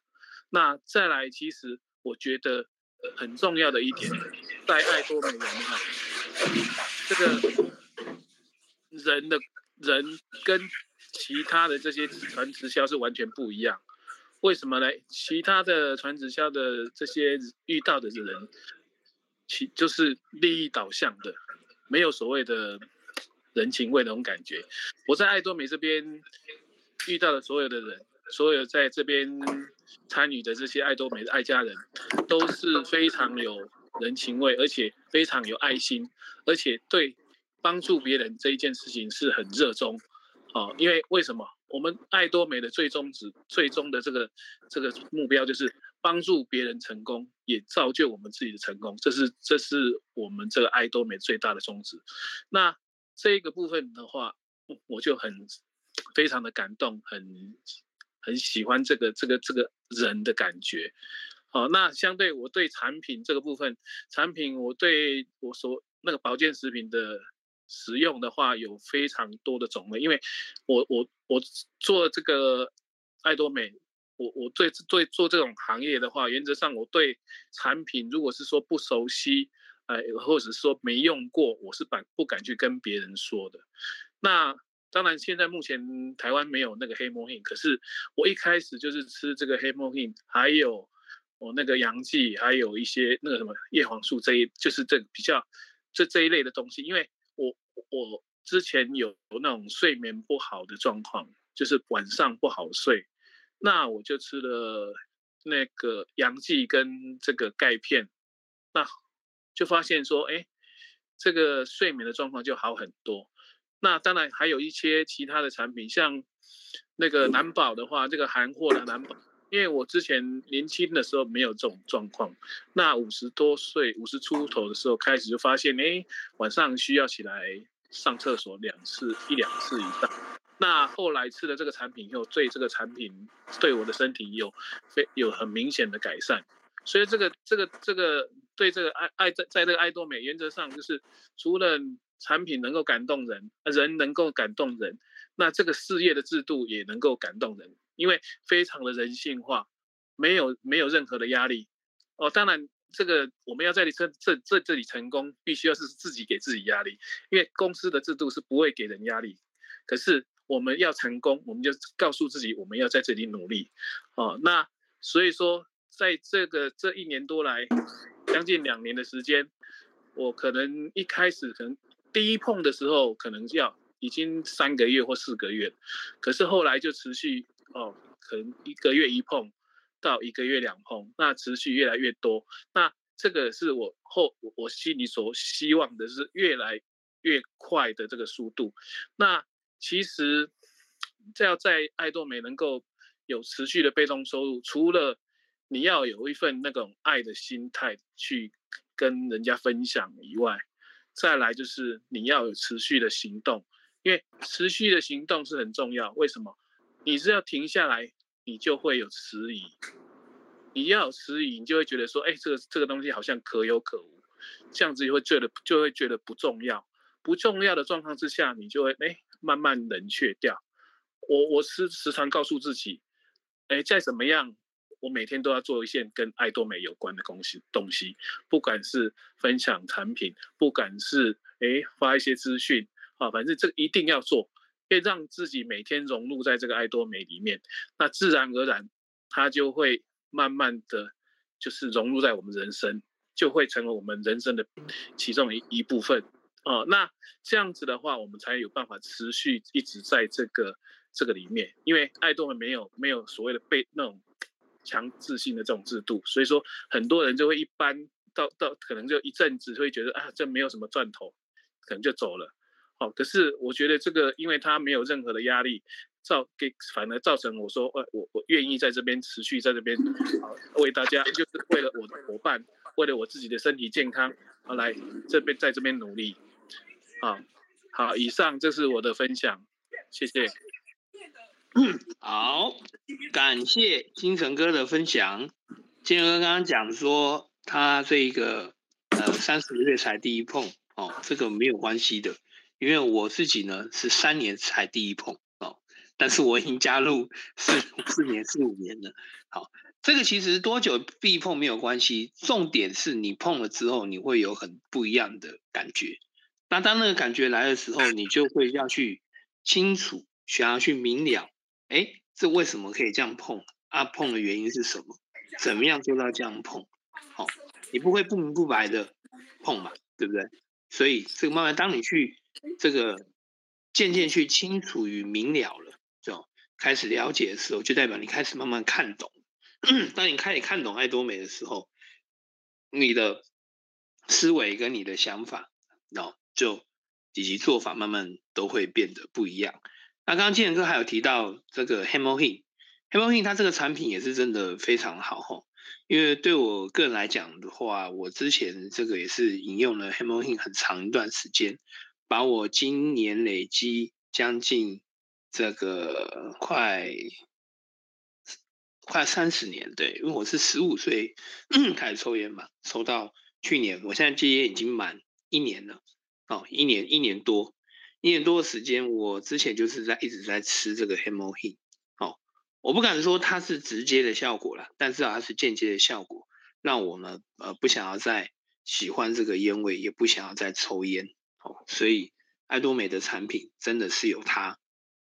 那再来，其实我觉得很重要的一点，在爱多美人哈，这个人的人跟其他的这些传直销是完全不一样。为什么呢？其他的传直销的这些遇到的人。其就是利益导向的，没有所谓的人情味那种感觉。我在爱多美这边遇到的所有的人，所有在这边参与的这些爱多美的爱家人，都是非常有人情味，而且非常有爱心，而且对帮助别人这一件事情是很热衷。哦，因为为什么？我们爱多美的最终值、最终的这个这个目标就是。帮助别人成功，也造就我们自己的成功，这是这是我们这个爱多美最大的宗旨。那这个部分的话，我就很非常的感动，很很喜欢这个这个这个人的感觉。好，那相对我对产品这个部分，产品我对我所那个保健食品的使用的话，有非常多的种类，因为我我我做这个爱多美。我我对对做这种行业的话，原则上我对产品如果是说不熟悉，呃，或者说没用过，我是敢不敢去跟别人说的。那当然，现在目前台湾没有那个黑魔印，可是我一开始就是吃这个黑魔印，还有我那个阳剂，还有一些那个什么叶黄素这一，就是这比较这这一类的东西，因为我我之前有那种睡眠不好的状况，就是晚上不好睡。那我就吃了那个阳剂跟这个钙片，那就发现说，哎，这个睡眠的状况就好很多。那当然还有一些其他的产品，像那个蓝宝的话，这个韩货的蓝宝，因为我之前年轻的时候没有这种状况，那五十多岁、五十出头的时候开始就发现，哎，晚上需要起来上厕所两次、一两次以上。那后来吃了这个产品以后，对这个产品对我的身体有非有很明显的改善，所以这个这个这个对这个爱爱在在这个爱多美原则上就是除了产品能够感动人，人能够感动人，那这个事业的制度也能够感动人，因为非常的人性化，没有没有任何的压力。哦，当然这个我们要在这这这这里成功，必须要是自己给自己压力，因为公司的制度是不会给人压力。可是我们要成功，我们就告诉自己我们要在这里努力。哦，那所以说在这个这一年多来，将近两年的时间，我可能一开始可能第一碰的时候可能要。已经三个月或四个月，可是后来就持续哦，可能一个月一碰，到一个月两碰，那持续越来越多。那这个是我后我心里所希望的是越来越快的这个速度。那其实这要在爱多美能够有持续的被动收入，除了你要有一份那种爱的心态去跟人家分享以外，再来就是你要有持续的行动。因为持续的行动是很重要。为什么？你是要停下来，你就会有迟疑。你要有迟疑，你就会觉得说，哎，这个这个东西好像可有可无，这样子就会觉得就会觉得不重要。不重要的状况之下，你就会哎慢慢冷却掉。我我是时常告诉自己，哎，再怎么样，我每天都要做一件跟爱多美有关的东西东西，不管是分享产品，不管是哎发一些资讯。啊，反正这个一定要做，可以让自己每天融入在这个爱多美里面，那自然而然，它就会慢慢的就是融入在我们人生，就会成为我们人生的其中一一部分。哦，那这样子的话，我们才有办法持续一直在这个这个里面，因为爱多美没有没有所谓的被那种强制性的这种制度，所以说很多人就会一般到到可能就一阵子会觉得啊，这没有什么赚头，可能就走了。可是我觉得这个，因为他没有任何的压力，造给反而造成我说，呃，我我愿意在这边持续在这边，啊，为大家，就是为了我的伙伴，为了我自己的身体健康，啊，来这边在这边努力，好，好，以上这是我的分享，谢谢。好，感谢金城哥的分享。金城哥刚刚讲说，他这个呃三十个月才第一碰，哦，这个没有关系的。因为我自己呢是三年才第一碰哦，但是我已经加入四 四年四五年了。好，这个其实多久必碰没有关系，重点是你碰了之后，你会有很不一样的感觉。那当那个感觉来的时候，你就会要去清楚，想要去明了，哎，这为什么可以这样碰？啊，碰的原因是什么？怎么样做到这样碰？好，你不会不明不白的碰嘛，对不对？所以这个慢慢，当你去。这个渐渐去清楚与明了了，就开始了解的时候，就代表你开始慢慢看懂。当你开始看懂爱多美的时候，你的思维跟你的想法，然后就以及做法慢慢都会变得不一样。那刚刚建哥还有提到这个 Hemohin，Hemohin 它这个产品也是真的非常好哈。因为对我个人来讲的话，我之前这个也是引用了 Hemohin 很长一段时间。把我今年累积将近这个快快三十年，对，因为我是十五岁 开始抽烟嘛，抽到去年，我现在戒烟已经满一年了，哦，一年一年多，一年多的时间，我之前就是在一直在吃这个 Hemohin，哦，我不敢说它是直接的效果啦，但是它是间接的效果，让我呢呃不想要再喜欢这个烟味，也不想要再抽烟。哦，所以爱多美的产品真的是有它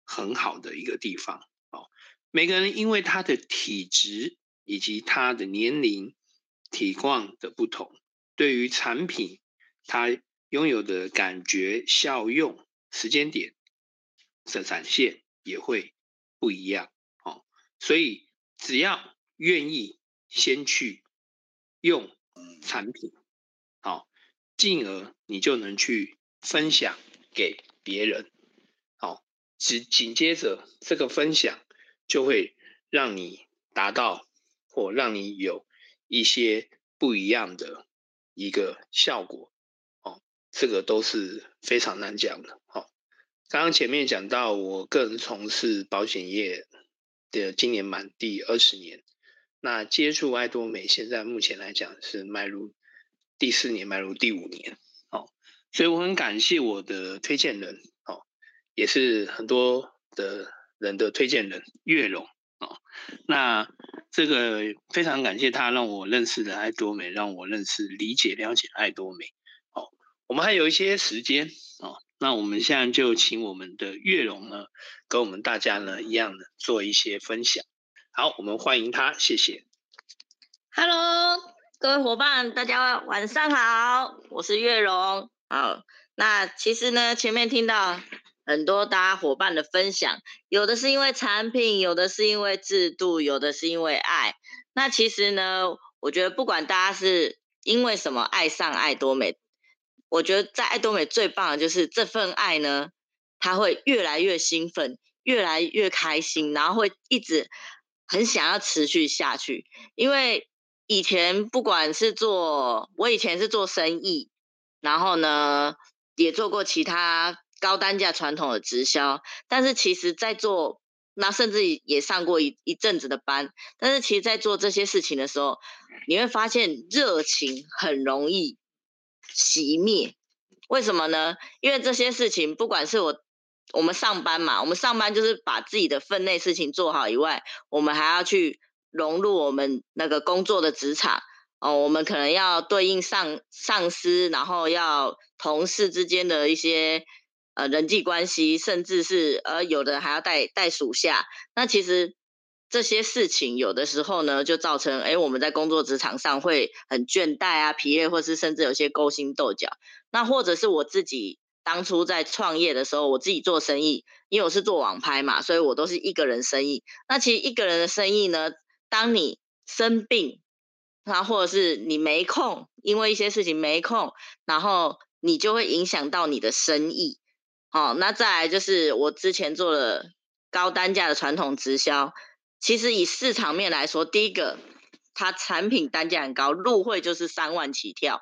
很好的一个地方哦。每个人因为他的体质以及他的年龄、体况的不同，对于产品它拥有的感觉、效用、时间点的展现也会不一样哦。所以只要愿意先去用产品，好，进而你就能去。分享给别人，好，紧紧接着这个分享就会让你达到或让你有一些不一样的一个效果，哦，这个都是非常难讲的。好，刚刚前面讲到，我个人从事保险业的今年满第二十年，那接触爱多美，现在目前来讲是迈入第四年，迈入第五年。所以我很感谢我的推荐人，哦，也是很多的人的推荐人月荣哦。那这个非常感谢他让我认识了爱多美，让我认识、理解、了解爱多美。哦，我们还有一些时间哦，那我们现在就请我们的月荣呢，跟我们大家呢一样的做一些分享。好，我们欢迎他，谢谢。Hello，各位伙伴，大家晚上好，我是月荣。好，那其实呢，前面听到很多大家伙伴的分享，有的是因为产品，有的是因为制度，有的是因为爱。那其实呢，我觉得不管大家是因为什么爱上爱多美，我觉得在爱多美最棒的就是这份爱呢，它会越来越兴奋，越来越开心，然后会一直。很想要持续下去，因为以前不管是做，我以前是做生意，然后呢也做过其他高单价传统的直销，但是其实在做，那甚至也上过一一阵子的班，但是其实在做这些事情的时候，你会发现热情很容易熄灭，为什么呢？因为这些事情不管是我。我们上班嘛，我们上班就是把自己的分内事情做好以外，我们还要去融入我们那个工作的职场哦。我们可能要对应上上司，然后要同事之间的一些呃人际关系，甚至是呃有的还要带带属下。那其实这些事情有的时候呢，就造成哎我们在工作职场上会很倦怠啊、疲累，或是甚至有些勾心斗角。那或者是我自己。当初在创业的时候，我自己做生意，因为我是做网拍嘛，所以我都是一个人生意。那其实一个人的生意呢，当你生病，然后或者是你没空，因为一些事情没空，然后你就会影响到你的生意。好，那再来就是我之前做了高单价的传统直销，其实以市场面来说，第一个它产品单价很高，入会就是三万起跳，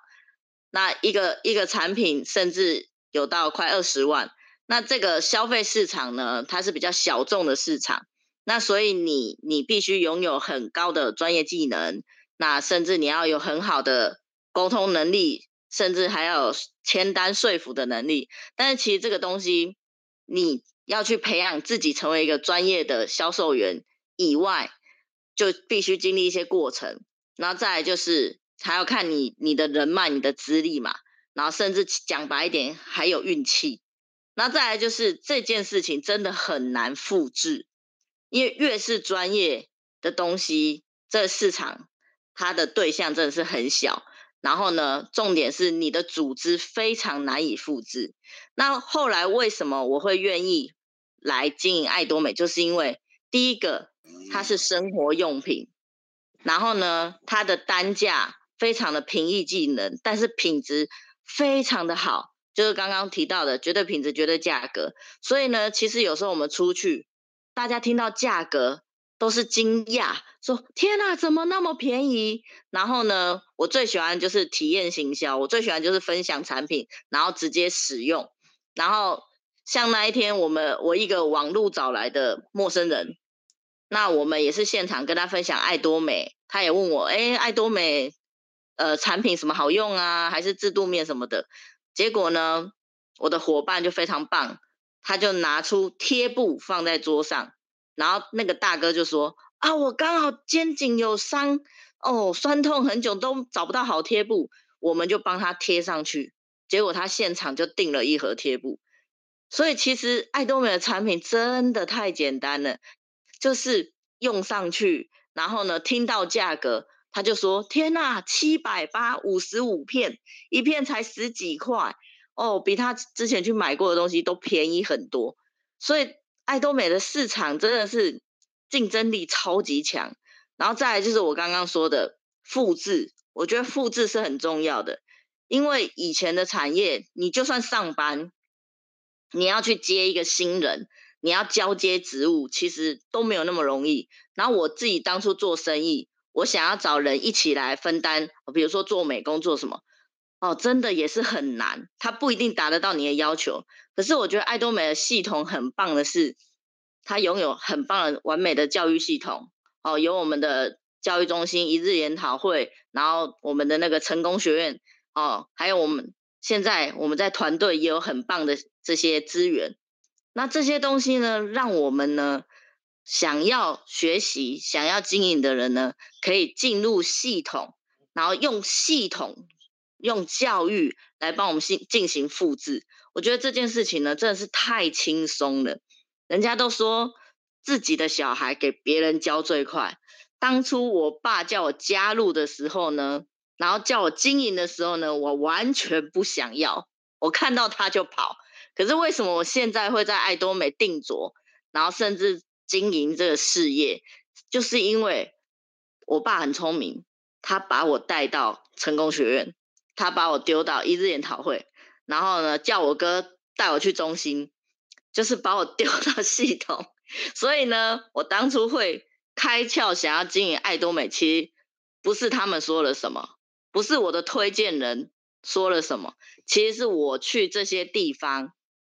那一个一个产品甚至。有到快二十万，那这个消费市场呢，它是比较小众的市场，那所以你你必须拥有很高的专业技能，那甚至你要有很好的沟通能力，甚至还要有签单说服的能力。但是其实这个东西，你要去培养自己成为一个专业的销售员以外，就必须经历一些过程，然后再来就是还要看你你的人脉、你的资历嘛。然后甚至讲白一点，还有运气。那再来就是这件事情真的很难复制，因为越是专业的东西，这市场它的对象真的是很小。然后呢，重点是你的组织非常难以复制。那后来为什么我会愿意来经营爱多美？就是因为第一个它是生活用品，然后呢，它的单价非常的平易近人，但是品质。非常的好，就是刚刚提到的绝对品质、绝对价格。所以呢，其实有时候我们出去，大家听到价格都是惊讶，说：“天哪，怎么那么便宜？”然后呢，我最喜欢就是体验行销，我最喜欢就是分享产品，然后直接使用。然后像那一天，我们我一个网路找来的陌生人，那我们也是现场跟他分享爱多美，他也问我：“哎，爱多美。”呃，产品什么好用啊？还是制度面什么的？结果呢，我的伙伴就非常棒，他就拿出贴布放在桌上，然后那个大哥就说：“啊，我刚好肩颈有伤，哦，酸痛很久都找不到好贴布，我们就帮他贴上去。”结果他现场就订了一盒贴布。所以其实爱多美的产品真的太简单了，就是用上去，然后呢，听到价格。他就说：“天呐，七百八五十五片，一片才十几块哦，比他之前去买过的东西都便宜很多。所以爱多美的市场真的是竞争力超级强。然后再来就是我刚刚说的复制，我觉得复制是很重要的，因为以前的产业，你就算上班，你要去接一个新人，你要交接职务，其实都没有那么容易。然后我自己当初做生意。”我想要找人一起来分担，比如说做美工做什么，哦，真的也是很难，他不一定达得到你的要求。可是我觉得爱多美的系统很棒的是，它拥有很棒的完美的教育系统，哦，有我们的教育中心一日研讨会，然后我们的那个成功学院，哦，还有我们现在我们在团队也有很棒的这些资源，那这些东西呢，让我们呢想要学习、想要经营的人呢，可以进入系统，然后用系统、用教育来帮我们进进行复制。我觉得这件事情呢，真的是太轻松了。人家都说自己的小孩给别人教最快。当初我爸叫我加入的时候呢，然后叫我经营的时候呢，我完全不想要，我看到他就跑。可是为什么我现在会在爱多美定着，然后甚至经营这个事业，就是因为我爸很聪明，他把我带到成功学院，他把我丢到一日研讨会，然后呢叫我哥带我去中心，就是把我 丢到系统。所以呢，我当初会。开窍想要经营爱多美，其实不是他们说了什么，不是我的推荐人说了什么，其实是我去这些地方。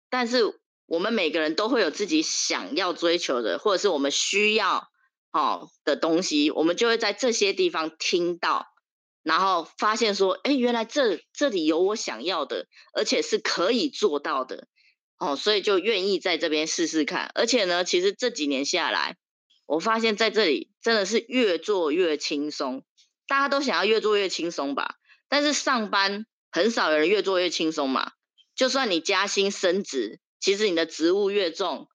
但是我们每个人都会有自己想要追求的，或者是我们需要哦的东西，我们就会在这些地方听到，然后发现说，哎，原来这这里有我想要的，而且是可以做到的哦，所以就愿意在这边试试看。而且呢，其实这几年下来。我发现在这里真的是越做越轻松，大家都想要越做越轻松吧？但是上班很少有人越做越轻松嘛。就算你加薪升职，其实你的职务越重，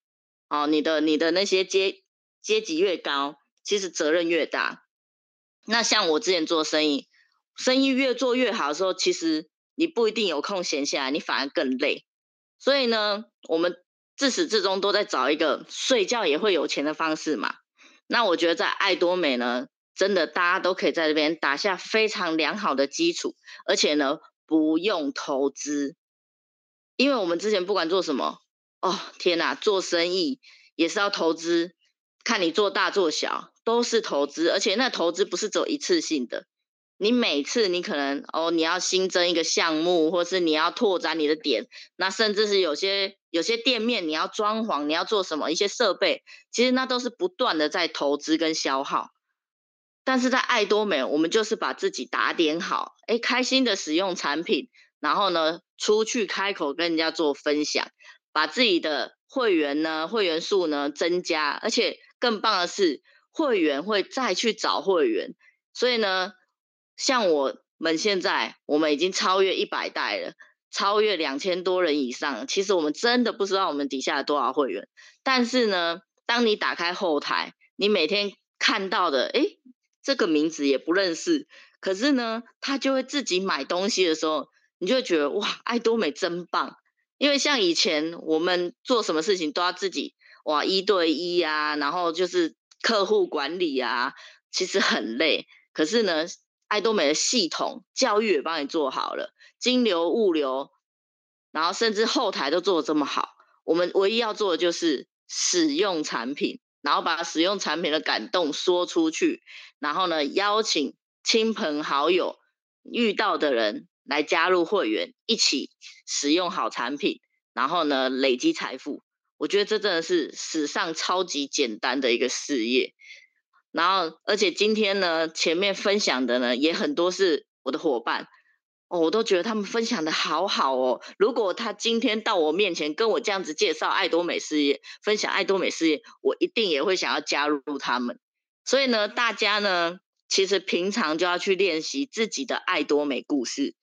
哦，你的你的那些阶阶级越高，其实责任越大。那像我之前做生意，生意越做越好的时候，其实你不一定有空闲下来，你反而更累。所以呢，我们。自始至终都在找一个睡觉也会有钱的方式嘛。那我觉得在爱多美呢，真的大家都可以在这边打下非常良好的基础，而且呢不用投资，因为我们之前不管做什么，哦天哪，做生意也是要投资，看你做大做小都是投资，而且那投资不是走一次性的。你每次你可能哦，你要新增一个项目，或是你要拓展你的点，那甚至是有些有些店面你要装潢，你要做什么一些设备，其实那都是不断的在投资跟消耗。但是在爱多美，我们就是把自己打点好，哎，开心的使用产品，然后呢，出去开口跟人家做分享，把自己的会员呢，会员数呢增加，而且更棒的是，会员会再去找会员，所以呢。像我们现在，我们已经超越一百代了，超越两千多人以上。其实我们真的不知道我们底下有多少会员。但是呢，当你打开后台，你每天看到的，哎，这个名字也不认识，可是呢，他就会自己买东西的时候，你就会觉得哇，爱多美真棒。因为像以前我们做什么事情都要自己哇一对一啊，然后就是客户管理啊，其实很累。可是呢。爱多美的系统教育也帮你做好了，金流、物流，然后甚至后台都做得这么好。我们唯一要做的就是使用产品，然后把使用产品的感动说出去，然后呢，邀请亲朋好友遇到的人来加入会员，一起使用好产品，然后呢，累积财富。我觉得这真的是史上超级简单的一个事业。然后，而且今天呢，前面分享的呢也很多是我的伙伴哦，我都觉得他们分享的好好哦。如果他今天到我面前跟我这样子介绍爱多美事业，分享爱多美事业，我一定也会想要加入他们。所以呢，大家呢其实平常就要去练习自己的爱多美故事，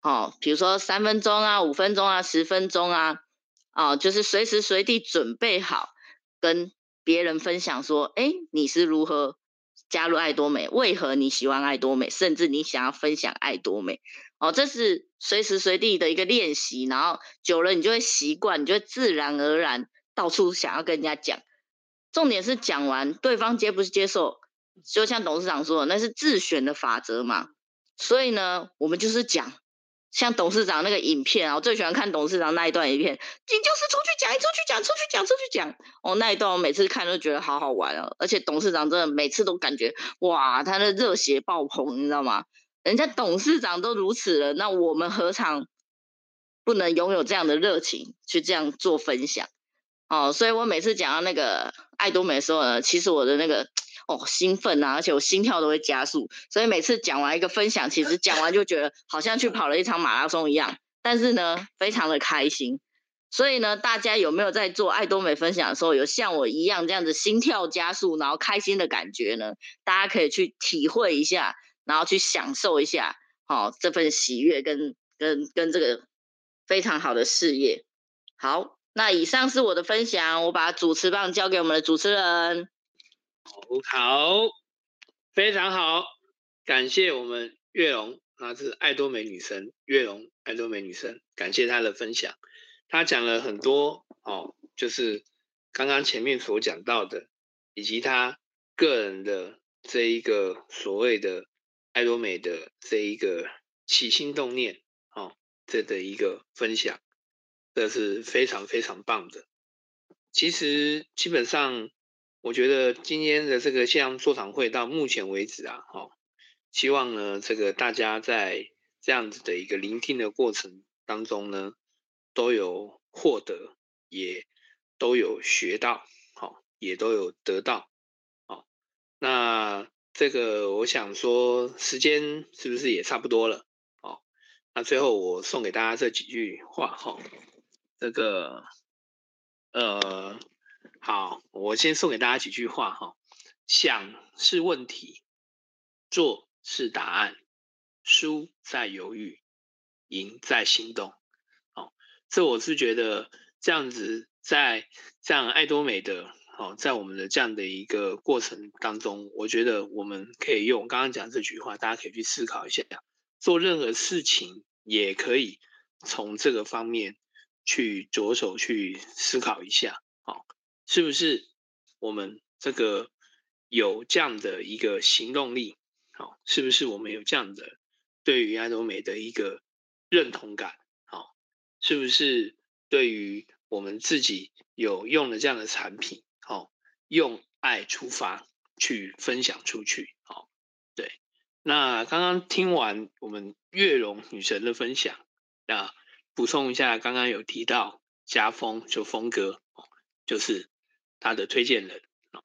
哦，比如说三分钟啊、五分钟啊、十分钟啊，哦，就是随时随地准备好跟。别人分享说：“哎，你是如何加入爱多美？为何你喜欢爱多美？甚至你想要分享爱多美？哦，这是随时随地的一个练习。然后久了，你就会习惯，你就会自然而然到处想要跟人家讲。重点是讲完，对方接不接受，就像董事长说的，那是自选的法则嘛。所以呢，我们就是讲。”像董事长那个影片啊，我最喜欢看董事长那一段影片。你就是出去讲，出去讲，出去讲，出去讲。哦，那一段我每次看都觉得好好玩哦。而且董事长真的每次都感觉哇，他的热血爆棚，你知道吗？人家董事长都如此了，那我们何尝不能拥有这样的热情去这样做分享？哦，所以我每次讲到那个爱多美的时候呢，其实我的那个。哦，兴奋啊！而且我心跳都会加速，所以每次讲完一个分享，其实讲完就觉得好像去跑了一场马拉松一样。但是呢，非常的开心。所以呢，大家有没有在做爱多美分享的时候，有像我一样这样子心跳加速，然后开心的感觉呢？大家可以去体会一下，然后去享受一下，好、哦、这份喜悦跟跟跟这个非常好的事业。好，那以上是我的分享，我把主持棒交给我们的主持人。好，非常好，感谢我们月龙，那是爱多美女神，月龙爱多美女神，感谢她的分享。她讲了很多哦，就是刚刚前面所讲到的，以及她个人的这一个所谓的爱多美的这一个起心动念，哦，这的一个分享，这是非常非常棒的。其实基本上，我觉得今天的这个线上座谈会到目前为止啊，哈，希望呢，这个大家在这样子的一个聆听的过程当中呢。都有获得，也都有学到，好，也都有得到，好，那这个我想说，时间是不是也差不多了？好，那最后我送给大家这几句话，哈，这个，呃，好，我先送给大家几句话，哈，想是问题，做是答案，输在犹豫，赢在行动。这我是觉得这样子，在这样爱多美的哦，在我们的这样的一个过程当中，我觉得我们可以用刚刚讲这句话，大家可以去思考一下，做任何事情也可以从这个方面去着手去思考一下，哦，是不是我们这个有这样的一个行动力？哦，是不是我们有这样的对于爱多美的一个认同感？是不是对于我们自己有用的这样的产品，哦，用爱出发去分享出去，哦，对。那刚刚听完我们月容女神的分享，那补充一下，刚刚有提到家风就风格，就是他的推荐人，啊。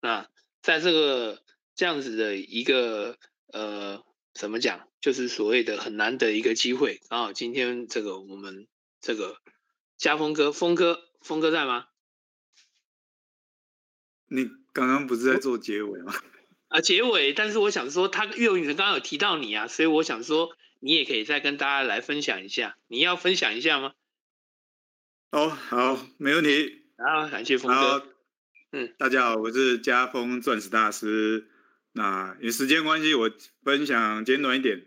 那在这个这样子的一个呃，怎么讲，就是所谓的很难得一个机会，刚好今天这个我们。这个家峰哥，峰哥，峰哥在吗？你刚刚不是在做结尾吗？啊，结尾。但是我想说，他月龙女神刚刚有提到你啊，所以我想说，你也可以再跟大家来分享一下。你要分享一下吗？哦，好，没问题。好，感谢峰哥。嗯，大家好，我是家峰钻石大师。那因时间关系，我分享简短一点。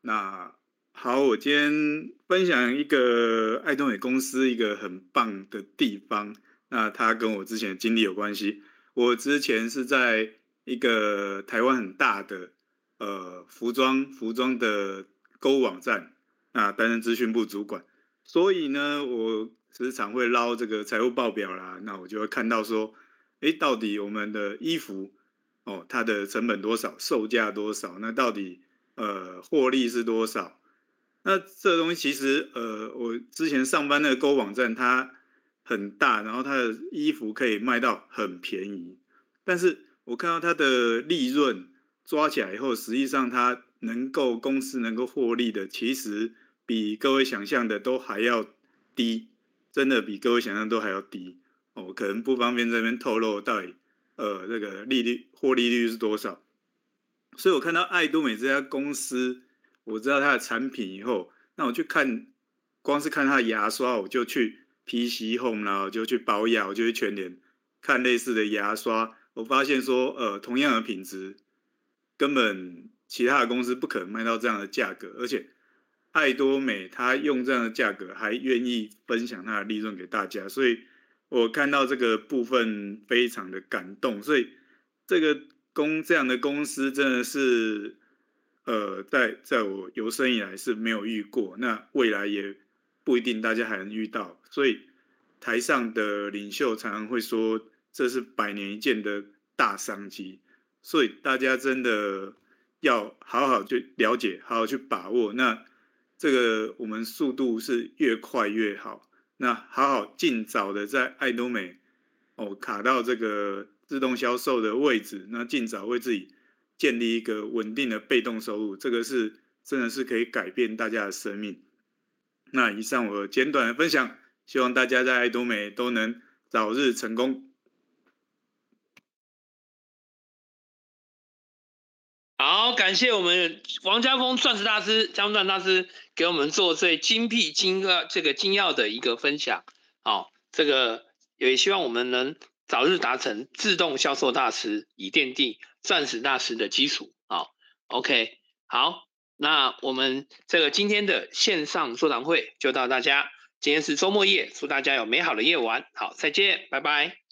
那。好，我今天分享一个爱多美公司一个很棒的地方。那它跟我之前的经历有关系。我之前是在一个台湾很大的呃服装服装的购物网站，那担任资讯部主管。所以呢，我时常会捞这个财务报表啦。那我就会看到说，哎，到底我们的衣服哦，它的成本多少，售价多少？那到底呃获利是多少？那这东西其实，呃，我之前上班那个购物网站，它很大，然后它的衣服可以卖到很便宜，但是我看到它的利润抓起来以后，实际上它能够公司能够获利的，其实比各位想象的都还要低，真的比各位想象都还要低哦。可能不方便这边透露到底，呃，这个利率获利率是多少。所以我看到爱多美这家公司。我知道它的产品以后，那我去看，光是看它的牙刷，我就去 PC Home 然后就去保养，我就去全联看类似的牙刷。我发现说，呃，同样的品质，根本其他的公司不可能卖到这样的价格，而且爱多美它用这样的价格还愿意分享它的利润给大家，所以我看到这个部分非常的感动。所以这个公这样的公司真的是。呃，在在我有生以来是没有遇过，那未来也不一定大家还能遇到，所以台上的领袖常常会说，这是百年一见的大商机，所以大家真的要好好去了解，好好去把握。那这个我们速度是越快越好，那好好尽早的在爱多美哦卡到这个自动销售的位置，那尽早为自己。建立一个稳定的被动收入，这个是真的是可以改变大家的生命。那以上我简短的分享希望大家在爱多美都能早日成功。好，感谢我们王家峰钻石大师、江钻大师给我们做最精辟、精要这个精要的一个分享。好，这个也希望我们能早日达成自动销售大师，以奠定钻石大师的基础。好，OK，好，那我们这个今天的线上座谈会就到大家。今天是周末夜，祝大家有美好的夜晚。好，再见，拜拜。